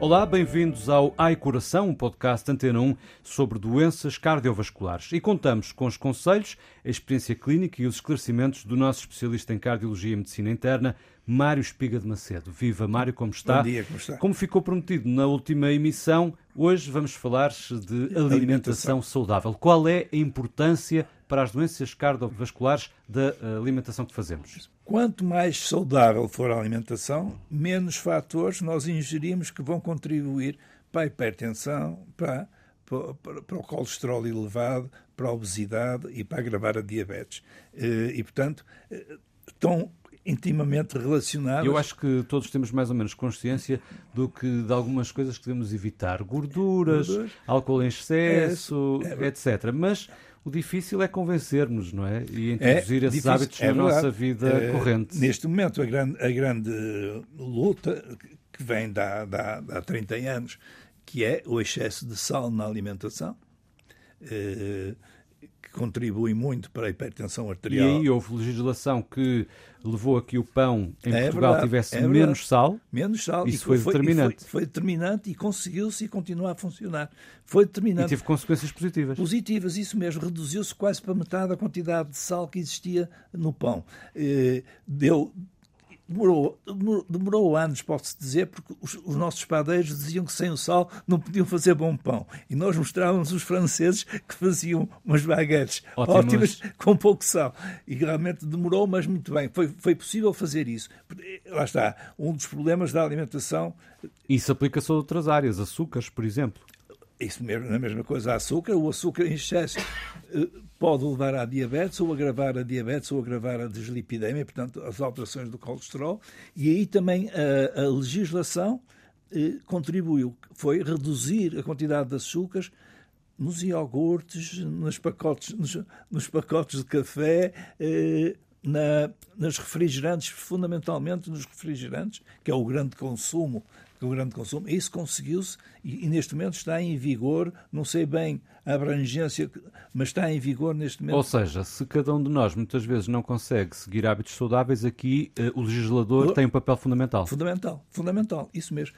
Olá, bem-vindos ao Ai Coração, um podcast Antena 1 sobre doenças cardiovasculares. E contamos com os conselhos, a experiência clínica e os esclarecimentos do nosso especialista em cardiologia e medicina interna, Mário Espiga de Macedo. Viva Mário, como está? Bom dia, como está? Como ficou prometido na última emissão, hoje vamos falar de alimentação, alimentação saudável. Qual é a importância para as doenças cardiovasculares da alimentação que fazemos? Quanto mais saudável for a alimentação, menos fatores nós ingerimos que vão contribuir para a hipertensão, para, para, para o colesterol elevado, para a obesidade e para agravar a diabetes. Eh, e, portanto, eh, estão intimamente relacionadas. Eu acho que todos temos mais ou menos consciência do que de algumas coisas que devemos evitar, gorduras, Gorduras. álcool em excesso, é, é, etc. Mas o difícil é convencermos, não é? E introduzir é esses difícil, hábitos é na nossa vida é, corrente. Neste momento, a grande, a grande luta que vem da, da, há 30 anos, que é o excesso de sal na alimentação. Eh, contribui muito para a hipertensão arterial. E aí houve legislação que levou a que o pão em é Portugal verdade, tivesse é menos sal. Menos sal. Isso foi, foi determinante. Foi, foi, determinante e conseguiu-se e continua a funcionar. Foi determinante. E teve consequências positivas. Positivas, isso mesmo. Reduziu-se quase para metade a quantidade de sal que existia no pão. Eh, deu Demorou, demorou anos, posso dizer, porque os, os, nossos padeiros diziam que sem o sal não podiam fazer bom pão. E nós mostrávamos os franceses que faziam umas baguetes ótimas, ótimas com pouco sal. E realmente demorou, mas muito bem. Foi, foi possível fazer isso. Lá está, um dos problemas da alimentação. Isso aplica-se a outras áreas, açúcares, por exemplo. Isso mesmo, a mesma coisa, açúcar. O açúcar em excesso eh, pode levar à diabetes, ou agravar a diabetes, ou agravar a deslipidemia, portanto, as alterações do colesterol. E aí também a, a legislação eh, contribuiu, foi reduzir a quantidade de açúcares nos iogurtes, nos pacotes, nos, nos pacotes de café, eh, na, nas refrigerantes, fundamentalmente nos refrigerantes, que é o grande consumo do grande consumo. Isso conseguiu-se e, e, neste momento está em vigor, não sei bem a abrangência, mas está em vigor neste momento. Ou seja, se cada um de nós muitas vezes não consegue seguir hábitos saudáveis, aqui uh, o legislador o... tem um papel fundamental. Fundamental, fundamental, isso mesmo.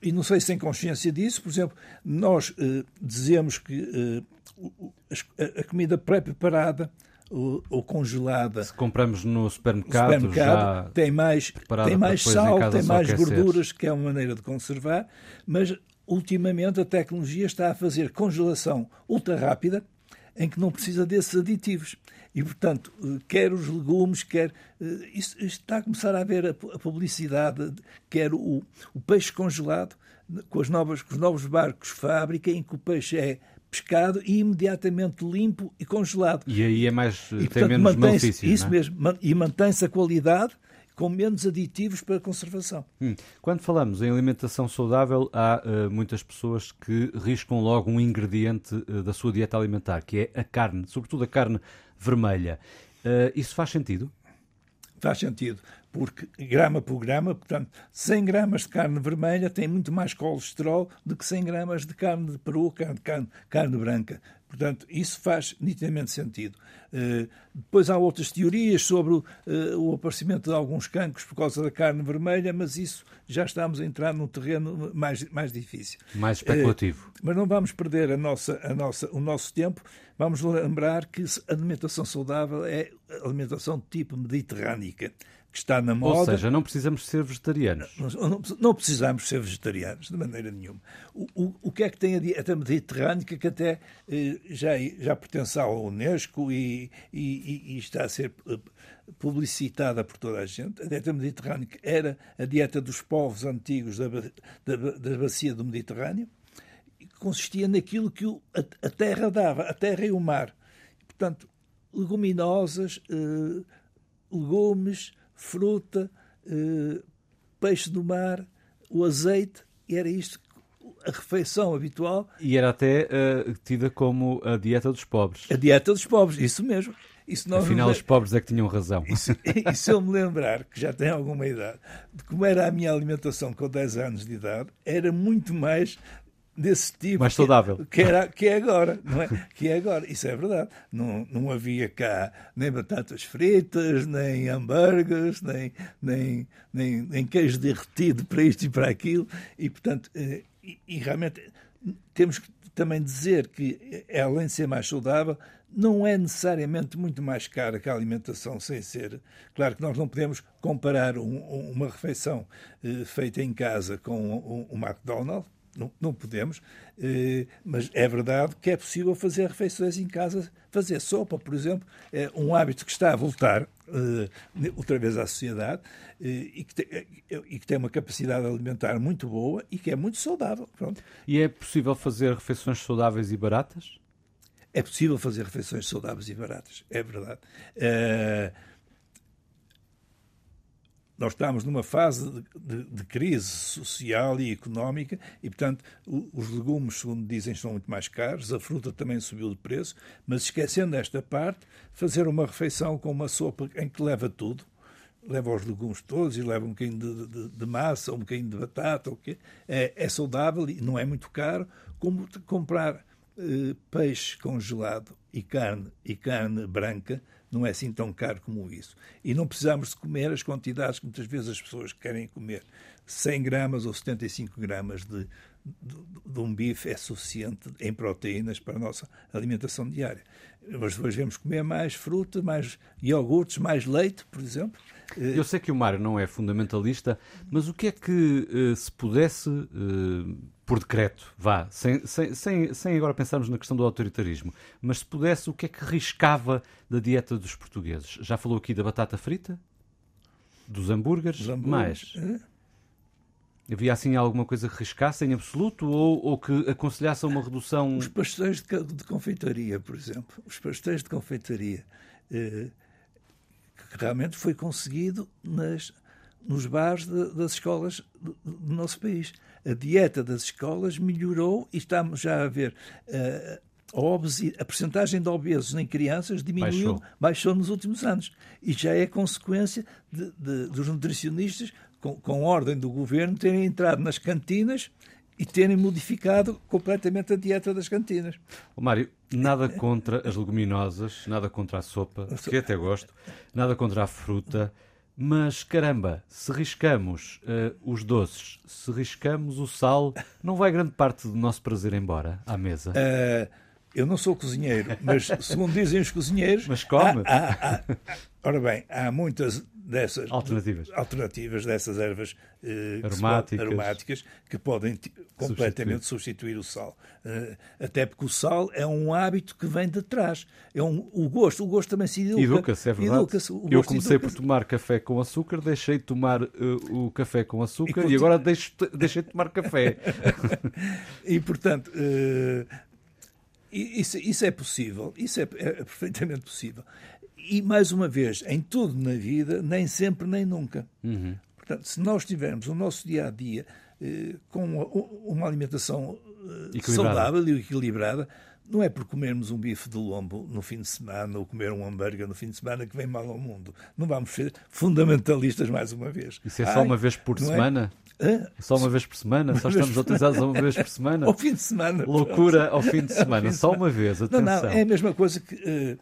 E não sei se tem consciência disso, por exemplo, nós uh, dizemos que a, a comida pré-preparada ou, ou, congelada. Se compramos no supermercado, supermercado já tem mais, tem mais sal, tem mais gorduras, que é uma maneira de conservar, mas ultimamente a tecnologia está a fazer congelação ultra rápida, em que não precisa desses aditivos. E, portanto, quer os legumes, quer. Eh, está a começar a haver a, publicidade, quer o, o peixe congelado, com, as novas, com os novos barcos fábrica, em que o peixe é pescado e imediatamente limpo e congelado. E aí é mais, e, tem portanto, menos malefício, Isso é? mesmo, e mantém-se a qualidade com menos aditivos para conservação. Hum. Quando falamos em alimentação saudável, há uh, muitas pessoas que riscam logo um ingrediente uh, da sua dieta alimentar, que é a carne, sobretudo a carne vermelha. Uh, isso faz sentido? Faz sentido, porque grama por grama, portanto, 100 gramas de carne vermelha tem muito mais colesterol do que 100 gramas de carne de peru, carne, carne, carne branca. Portanto, isso faz nitidamente sentido. Uh, depois há outras teorias sobre o, uh, o, aparecimento de alguns cancros por causa da carne vermelha, mas isso já estamos a entrar num terreno mais, mais difícil. Mais especulativo. Uh, mas não vamos perder a nossa, a nossa, o nosso tempo. Vamos lembrar que a alimentação saudável é alimentação de tipo mediterrânica que está na moda. Ou seja, não precisamos ser vegetarianos. Não, não, não precisamos ser vegetarianos, de maneira nenhuma. O, o, o que é que tem a dieta mediterrânica que até eh, já, já pertence à Unesco e, e, e, está a ser eh, publicitada por toda a gente? A dieta mediterrânica era a dieta dos povos antigos da, da, da bacia do Mediterrâneo, que consistia naquilo que a, terra dava, a terra e o mar. Portanto, leguminosas, eh, legumes, fruta, eh, peixe do mar, o azeite, e era isto a refeição habitual. E era até uh, tida como a dieta dos pobres. A dieta dos pobres, isso mesmo. Isso Afinal, os pobres é que tinham razão. Isso, e se eu me lembrar, que já tenho alguma idade, de como era a minha alimentação com 10 anos de idade, era muito mais desse tipo. Mais saudável. Que, era, que é agora, não é? Que é agora. Isso é verdade. Não, não havia cá nem batatas fritas, nem hambúrgueres, nem, nem, nem, nem queijo derretido para isto e para aquilo. E, portanto, eh, e, e realmente temos que também dizer que, além de ser mais saudável, não é necessariamente muito mais cara que a alimentação sem ser. Claro que nós não podemos comparar um, uma refeição eh, feita em casa com um, um McDonald's, não, não podemos, eh, mas é verdade que é possível fazer refeições em casa, fazer sopa, por exemplo, é um hábito que está a voltar eh, outra vez à sociedade eh, e, que tem, e que tem uma capacidade alimentar muito boa e que é muito saudável. Pronto. E é possível fazer refeições saudáveis e baratas? É possível fazer refeições saudáveis e baratas, é verdade. Uh, nós estamos numa fase de, de, de, crise social e económica e, portanto, os legumes, segundo dizem, são muito mais caros, a fruta também subiu de preço, mas esquecendo esta parte, fazer uma refeição com uma sopa em que leva tudo, leva os legumes todos e leva um bocadinho de, de, de massa, um bocadinho de batata, o quê? É, é saudável e não é muito caro, como comprar peixe congelado e carne e carne branca não é assim tão caro como isso. E não precisamos de comer as quantidades que muitas vezes as pessoas querem comer. 100 gramas ou 75 gramas de, de, de um bife é suficiente em proteínas para a nossa alimentação diária. Mas depois devemos comer mais fruta, mais iogurtes, mais leite, por exemplo. Eu sei que o Mário não é fundamentalista, mas o que é que eh, se pudesse eh, por decreto, vá, sem, sem, sem, sem agora pensarmos na questão do autoritarismo, mas se pudesse, o que é que riscava da dieta dos portugueses? Já falou aqui da batata frita? Dos hambúrgueres? Mais? É? Havia assim alguma coisa que riscasse em absoluto ou, ou que aconselhasse uma redução? Os pastéis de, de confeitaria, por exemplo. Os pastéis de confeitaria. Eh, que realmente foi conseguido nas, nos bares de, das escolas do, do nosso país a dieta das escolas melhorou e estamos já a ver uh, a, obesi, a percentagem de obesos em crianças diminuiu, baixou. baixou nos últimos anos. E já é consequência de, de, dos nutricionistas, com, com ordem do governo, terem entrado nas cantinas e terem modificado completamente a dieta das cantinas. Mário, nada contra as leguminosas, nada contra a sopa, que até gosto, nada contra a fruta. Mas caramba, se riscamos uh, os doces, se riscamos o sal, não vai grande parte do nosso prazer embora à mesa? Uh, eu não sou cozinheiro, mas segundo dizem os cozinheiros. Mas come. Há, há, há, ora bem, há muitas dessas alternativas, alternativas dessas ervas eh, aromáticas. Que aromáticas que podem completamente substituir. substituir o sal. Uh, até porque o sal é um hábito que vem de trás. É um, o gosto, o gosto também se educa. Educa-se, é verdade. Educa Eu comecei por tomar café com açúcar, deixei de tomar uh, o café com açúcar e, e agora deixo, deixei de tomar café. e portanto. Uh, isso, isso, é possível, isso é, é perfeitamente possível e, mais uma vez, em tudo na vida, nem sempre nem nunca. Uhum. Portanto, se nós tivermos o nosso dia a dia eh, com uma, uma alimentação eh, saudável e equilibrada, não é por comermos um bife de lombo no fim de semana ou comer um hambúrguer no fim de semana que vem mal ao mundo. Não vamos ser fundamentalistas mais uma vez. Isso é só Ai, uma vez por semana? É? Só uma vez por semana? Uma só estamos autorizados uma vez por semana? ao fim de semana. Loucura pronto. ao fim de semana. Só uma vez, atenção. Não, não, é a mesma coisa que... Uh,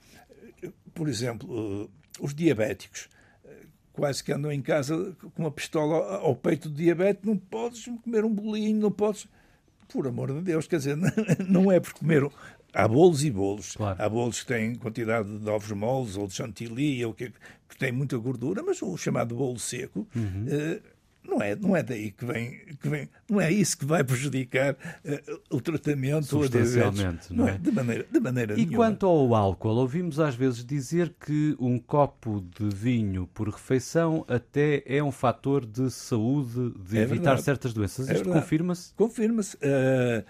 por exemplo, eh, os diabéticos eh, quase que andam em casa com uma pistola ao peito do diabetes, não podes comer um bolinho, não podes. Por amor de Deus, quer dizer, não é por comer. Há bolos e bolos. Claro. Há bolos que têm quantidade de ovos moles ou de chantilly, ou que, que têm muita gordura, mas o chamado bolo seco. Uhum. Uh, não é, não é daí que vem, que vem, não é isso que vai prejudicar uh, o tratamento substancialmente, não, não é? De maneira, de maneira e nenhuma. quanto ao álcool, ouvimos às vezes dizer que um copo de vinho por refeição até é um fator de saúde, de é evitar verdade. certas doenças. É Isto confirma-se? Confirma-se. Uh,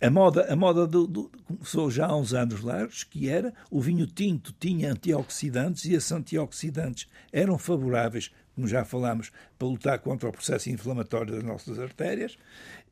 a moda, a moda do, do, começou já há uns anos largos, que era o vinho tinto tinha antioxidantes e esses antioxidantes eram favoráveis como já falámos, para lutar contra o processo inflamatório das nossas artérias.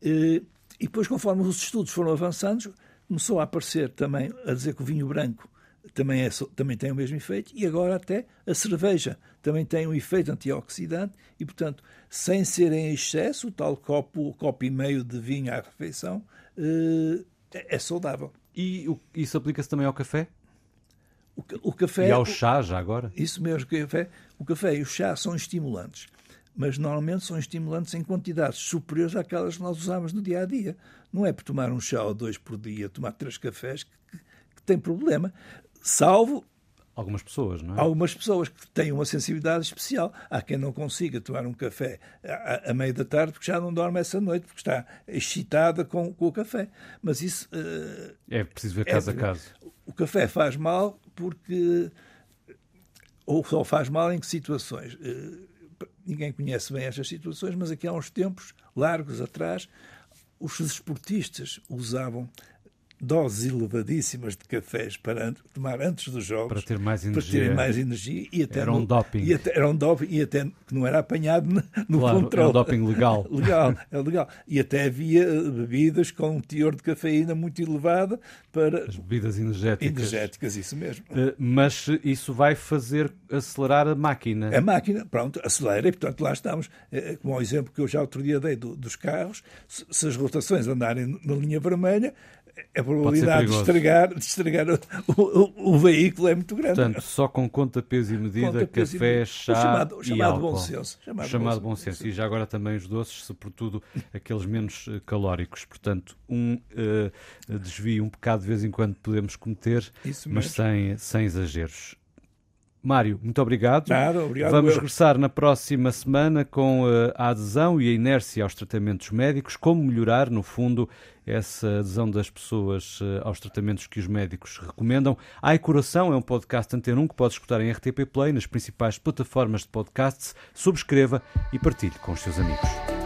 E depois, conforme os estudos foram avançando, começou a aparecer também a dizer que o vinho branco também, é, também tem o mesmo efeito e agora até a cerveja também tem um efeito antioxidante e, portanto, sem ser em excesso, tal copo, copo e meio de vinho à refeição, uh, é saudável. E isso aplica-se também ao café? O, o, café. E ao chá, já agora? Isso mesmo, o café. O café e o chá são estimulantes, mas normalmente são estimulantes em quantidades superiores àquelas que nós usamos no dia a dia. Não é por tomar um chá ou dois por dia, tomar três cafés que, que, que tem problema, salvo Algumas pessoas, não é? Algumas pessoas que têm uma sensibilidade especial. Há quem não consiga tomar um café à, à meia da tarde porque já não dorme essa noite, porque está excitada com, com o café. Mas isso. Uh, é preciso ver caso é, a caso. O café faz mal porque. Ou só faz mal em que situações? Uh, ninguém conhece bem estas situações, mas aqui há uns tempos largos atrás, os desportistas usavam doses elevadíssimas de cafés para tomar antes dos jogos para ter mais energia, para terem mais energia e até era um no, doping. e até, era um doping e até que não era apanhado no, claro, controle era um doping legal. Legal é legal. E até havia eh, bebidas com um teor de cafeína muito elevado para as bebidas energéticas. energéticas isso mesmo. Uh, mas isso vai fazer acelerar a máquina. A máquina pronto acelera e portanto lá estamos. É, como o exemplo que eu já outro dia dei do, dos carros se as rotações andarem na linha vermelha a probabilidade de estragar, de estragar o, o, o, veículo é muito grande. Portanto, só com conta, peso e medida, conta, café, e... chá o chamado, o chamado e álcool. Bom senso, chamado, chamado bom, senso. senso. E já agora também os doces, sobretudo aqueles menos eh, calóricos. Portanto, um uh, desvio, um pecado de vez em quando podemos cometer, mas sem, sem exageros. Mário, muito obrigado. Nada, obrigado. Vamos regressar na próxima semana com eh, a adesão e a inércia aos tratamentos médicos, como melhorar, no fundo, essa adesão das pessoas eh, aos tratamentos que os médicos recomendam. Ai Coração é um podcast Antena 1 que pode escutar em RTP Play, nas principais plataformas de podcasts. Subscreva e partilhe com os seus amigos.